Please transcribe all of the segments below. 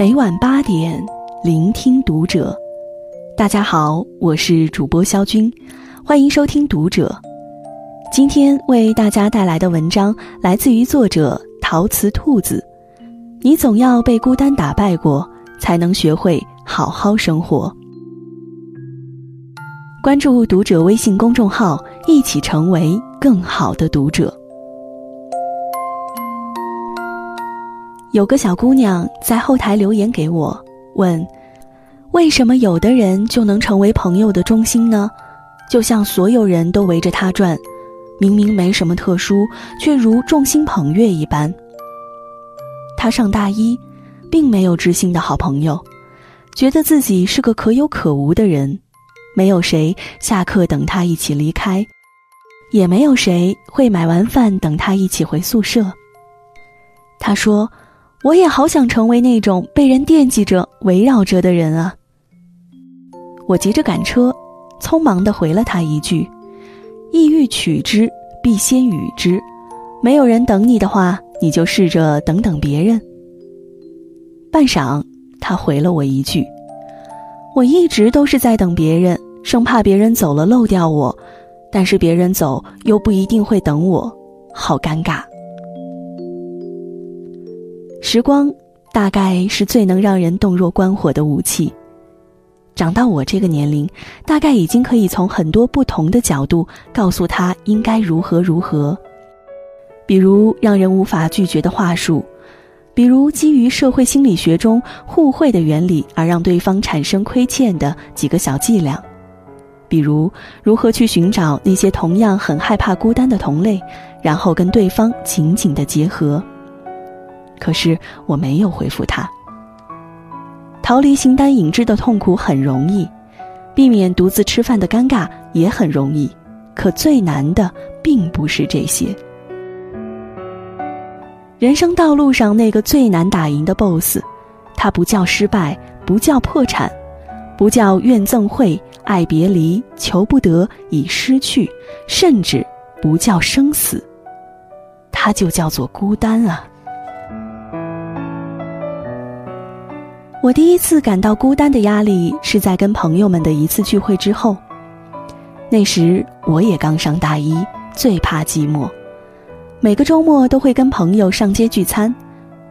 每晚八点，聆听读者。大家好，我是主播肖军，欢迎收听《读者》。今天为大家带来的文章来自于作者陶瓷兔子。你总要被孤单打败过，才能学会好好生活。关注《读者》微信公众号，一起成为更好的读者。有个小姑娘在后台留言给我，问：为什么有的人就能成为朋友的中心呢？就像所有人都围着他转，明明没什么特殊，却如众星捧月一般。他上大一，并没有知心的好朋友，觉得自己是个可有可无的人，没有谁下课等他一起离开，也没有谁会买完饭等他一起回宿舍。他说。我也好想成为那种被人惦记着、围绕着的人啊！我急着赶车，匆忙的回了他一句：“意欲取之，必先予之。没有人等你的话，你就试着等等别人。”半晌，他回了我一句：“我一直都是在等别人，生怕别人走了漏掉我，但是别人走又不一定会等我，好尴尬。”时光大概是最能让人洞若观火的武器。长到我这个年龄，大概已经可以从很多不同的角度告诉他应该如何如何。比如让人无法拒绝的话术，比如基于社会心理学中互惠的原理而让对方产生亏欠的几个小伎俩，比如如何去寻找那些同样很害怕孤单的同类，然后跟对方紧紧的结合。可是我没有回复他。逃离形单影只的痛苦很容易，避免独自吃饭的尴尬也很容易，可最难的并不是这些。人生道路上那个最难打赢的 BOSS，它不叫失败，不叫破产，不叫怨憎会、爱别离、求不得、已失去，甚至不叫生死，它就叫做孤单啊！我第一次感到孤单的压力是在跟朋友们的一次聚会之后。那时我也刚上大一，最怕寂寞。每个周末都会跟朋友上街聚餐，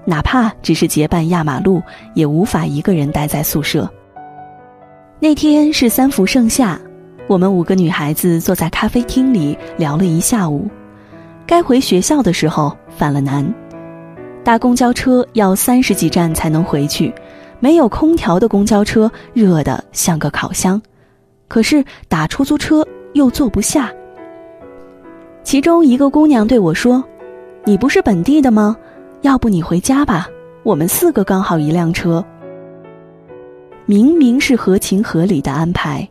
哪怕只是结伴压马路，也无法一个人待在宿舍。那天是三伏盛夏，我们五个女孩子坐在咖啡厅里聊了一下午。该回学校的时候犯了难，搭公交车要三十几站才能回去。没有空调的公交车热得像个烤箱，可是打出租车又坐不下。其中一个姑娘对我说：“你不是本地的吗？要不你回家吧，我们四个刚好一辆车。”明明是合情合理的安排，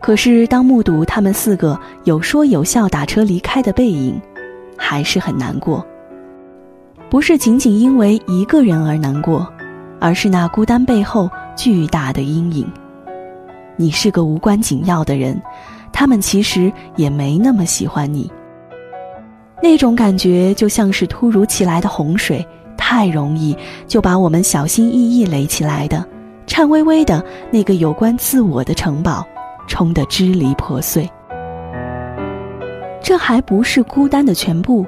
可是当目睹他们四个有说有笑打车离开的背影，还是很难过。不是仅仅因为一个人而难过。而是那孤单背后巨大的阴影。你是个无关紧要的人，他们其实也没那么喜欢你。那种感觉就像是突如其来的洪水，太容易就把我们小心翼翼垒起来的、颤巍巍的那个有关自我的城堡冲得支离破碎。这还不是孤单的全部，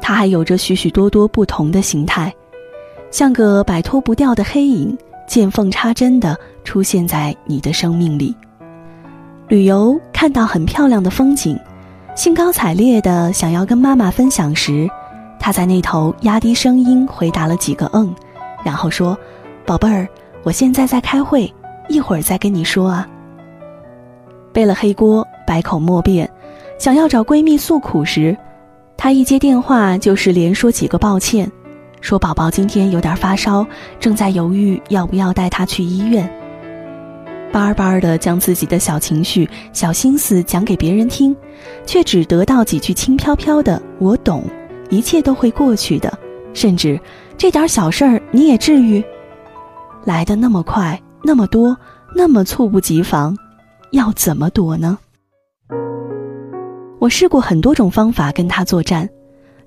它还有着许许多多不同的形态。像个摆脱不掉的黑影，见缝插针的出现在你的生命里。旅游看到很漂亮的风景，兴高采烈的想要跟妈妈分享时，她在那头压低声音回答了几个“嗯”，然后说：“宝贝儿，我现在在开会，一会儿再跟你说啊。”背了黑锅，百口莫辩，想要找闺蜜诉苦时，她一接电话就是连说几个抱歉。说宝宝今天有点发烧，正在犹豫要不要带他去医院。巴巴的将自己的小情绪、小心思讲给别人听，却只得到几句轻飘飘的“我懂，一切都会过去的”，甚至这点小事儿你也至于？来的那么快，那么多，那么猝不及防，要怎么躲呢？我试过很多种方法跟他作战。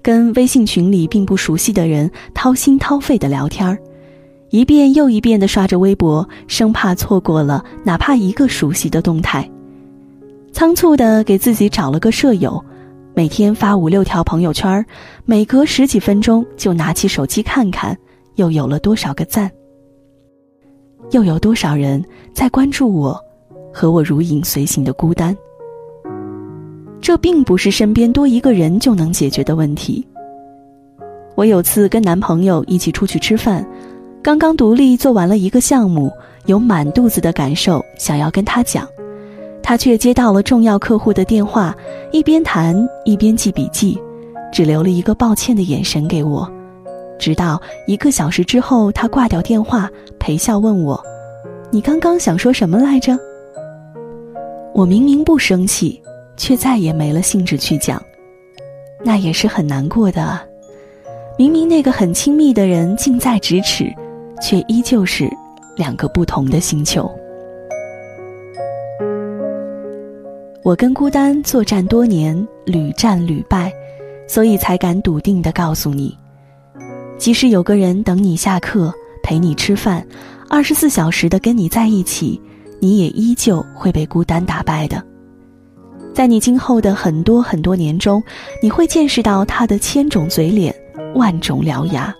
跟微信群里并不熟悉的人掏心掏肺的聊天儿，一遍又一遍的刷着微博，生怕错过了哪怕一个熟悉的动态。仓促的给自己找了个舍友，每天发五六条朋友圈，每隔十几分钟就拿起手机看看，又有了多少个赞？又有多少人在关注我，和我如影随形的孤单？这并不是身边多一个人就能解决的问题。我有次跟男朋友一起出去吃饭。刚刚独立做完了一个项目，有满肚子的感受想要跟他讲，他却接到了重要客户的电话，一边谈一边记笔记，只留了一个抱歉的眼神给我。直到一个小时之后，他挂掉电话，陪笑问我：“你刚刚想说什么来着？”我明明不生气，却再也没了兴致去讲，那也是很难过的。明明那个很亲密的人近在咫尺。却依旧是两个不同的星球。我跟孤单作战多年，屡战屡败，所以才敢笃定的告诉你：即使有个人等你下课，陪你吃饭，二十四小时的跟你在一起，你也依旧会被孤单打败的。在你今后的很多很多年中，你会见识到他的千种嘴脸，万种獠牙。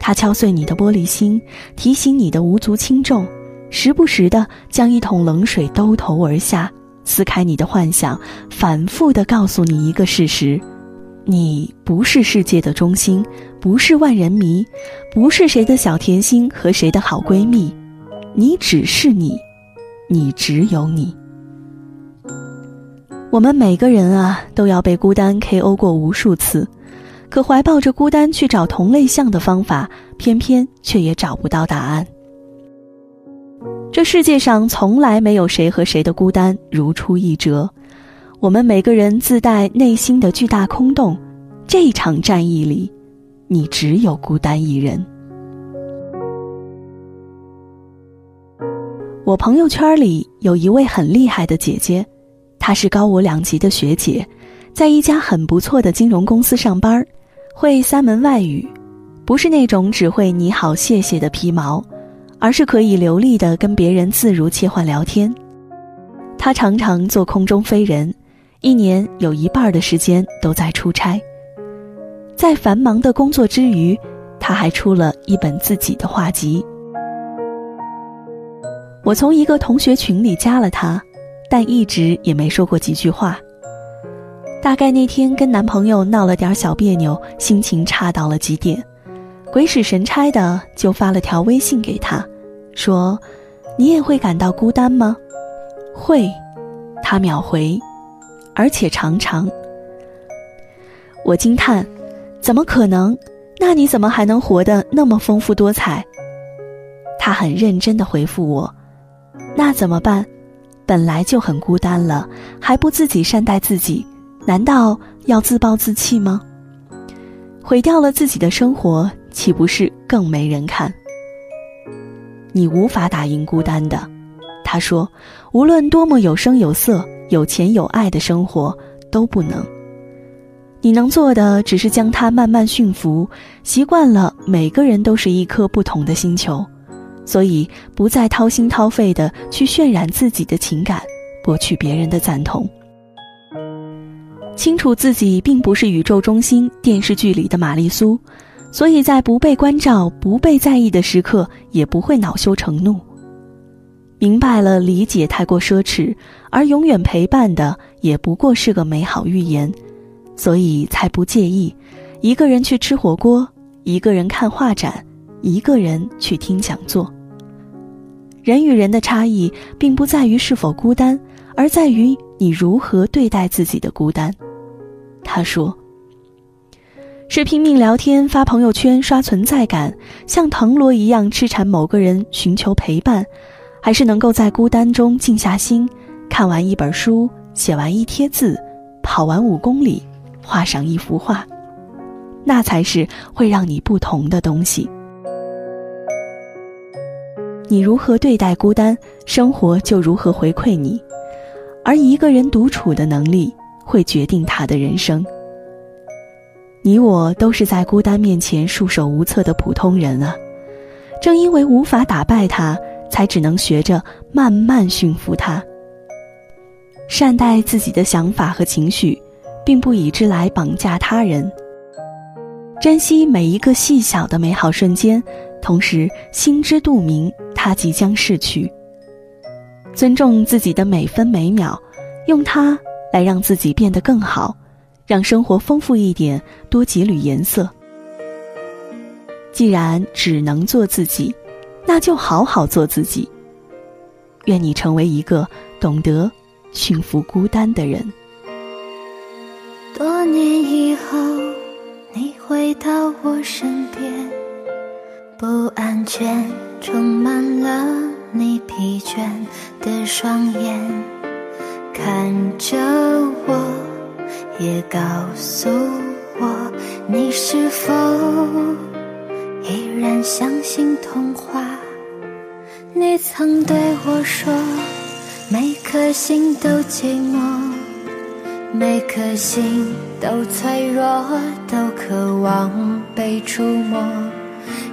他敲碎你的玻璃心，提醒你的无足轻重，时不时的将一桶冷水兜头而下，撕开你的幻想，反复的告诉你一个事实：你不是世界的中心，不是万人迷，不是谁的小甜心和谁的好闺蜜，你只是你，你只有你。我们每个人啊，都要被孤单 KO 过无数次。可怀抱着孤单去找同类项的方法，偏偏却也找不到答案。这世界上从来没有谁和谁的孤单如出一辙，我们每个人自带内心的巨大空洞。这场战役里，你只有孤单一人。我朋友圈里有一位很厉害的姐姐，她是高我两级的学姐，在一家很不错的金融公司上班会三门外语，不是那种只会你好谢谢的皮毛，而是可以流利的跟别人自如切换聊天。他常常做空中飞人，一年有一半的时间都在出差。在繁忙的工作之余，他还出了一本自己的画集。我从一个同学群里加了他，但一直也没说过几句话。大概那天跟男朋友闹了点小别扭，心情差到了极点，鬼使神差的就发了条微信给他，说：“你也会感到孤单吗？”会，他秒回，而且常常。我惊叹：“怎么可能？那你怎么还能活得那么丰富多彩？”他很认真的回复我：“那怎么办？本来就很孤单了，还不自己善待自己。”难道要自暴自弃吗？毁掉了自己的生活，岂不是更没人看？你无法打赢孤单的，他说，无论多么有声有色、有钱有爱的生活都不能。你能做的，只是将它慢慢驯服，习惯了每个人都是一颗不同的星球，所以不再掏心掏肺的去渲染自己的情感，博取别人的赞同。清楚自己并不是宇宙中心电视剧里的玛丽苏，所以在不被关照、不被在意的时刻，也不会恼羞成怒。明白了，理解太过奢侈，而永远陪伴的也不过是个美好预言，所以才不介意一个人去吃火锅，一个人看画展，一个人去听讲座。人与人的差异，并不在于是否孤单，而在于。你如何对待自己的孤单？他说：“是拼命聊天、发朋友圈、刷存在感，像藤萝一样痴缠某个人，寻求陪伴，还是能够在孤单中静下心，看完一本书，写完一贴字，跑完五公里，画上一幅画？那才是会让你不同的东西。你如何对待孤单，生活就如何回馈你。”而一个人独处的能力，会决定他的人生。你我都是在孤单面前束手无策的普通人啊，正因为无法打败他，才只能学着慢慢驯服他。善待自己的想法和情绪，并不以之来绑架他人。珍惜每一个细小的美好瞬间，同时心知肚明，他即将逝去。尊重自己的每分每秒，用它来让自己变得更好，让生活丰富一点，多几缕颜色。既然只能做自己，那就好好做自己。愿你成为一个懂得驯服孤单的人。多年以后，你回到我身边，不安全充满了你疲倦的双眼，看着我，也告诉我，你是否？依然相信童话。你曾对我说，每颗心都寂寞，每颗心都脆弱，都渴望被触摸。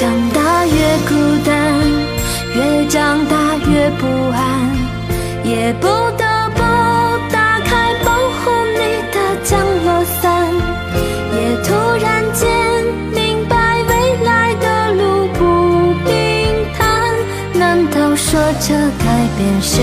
长大越孤单越长大越不安也不得不打开保护你的降落伞也突然间明白未来的路不平坦难道说这改变是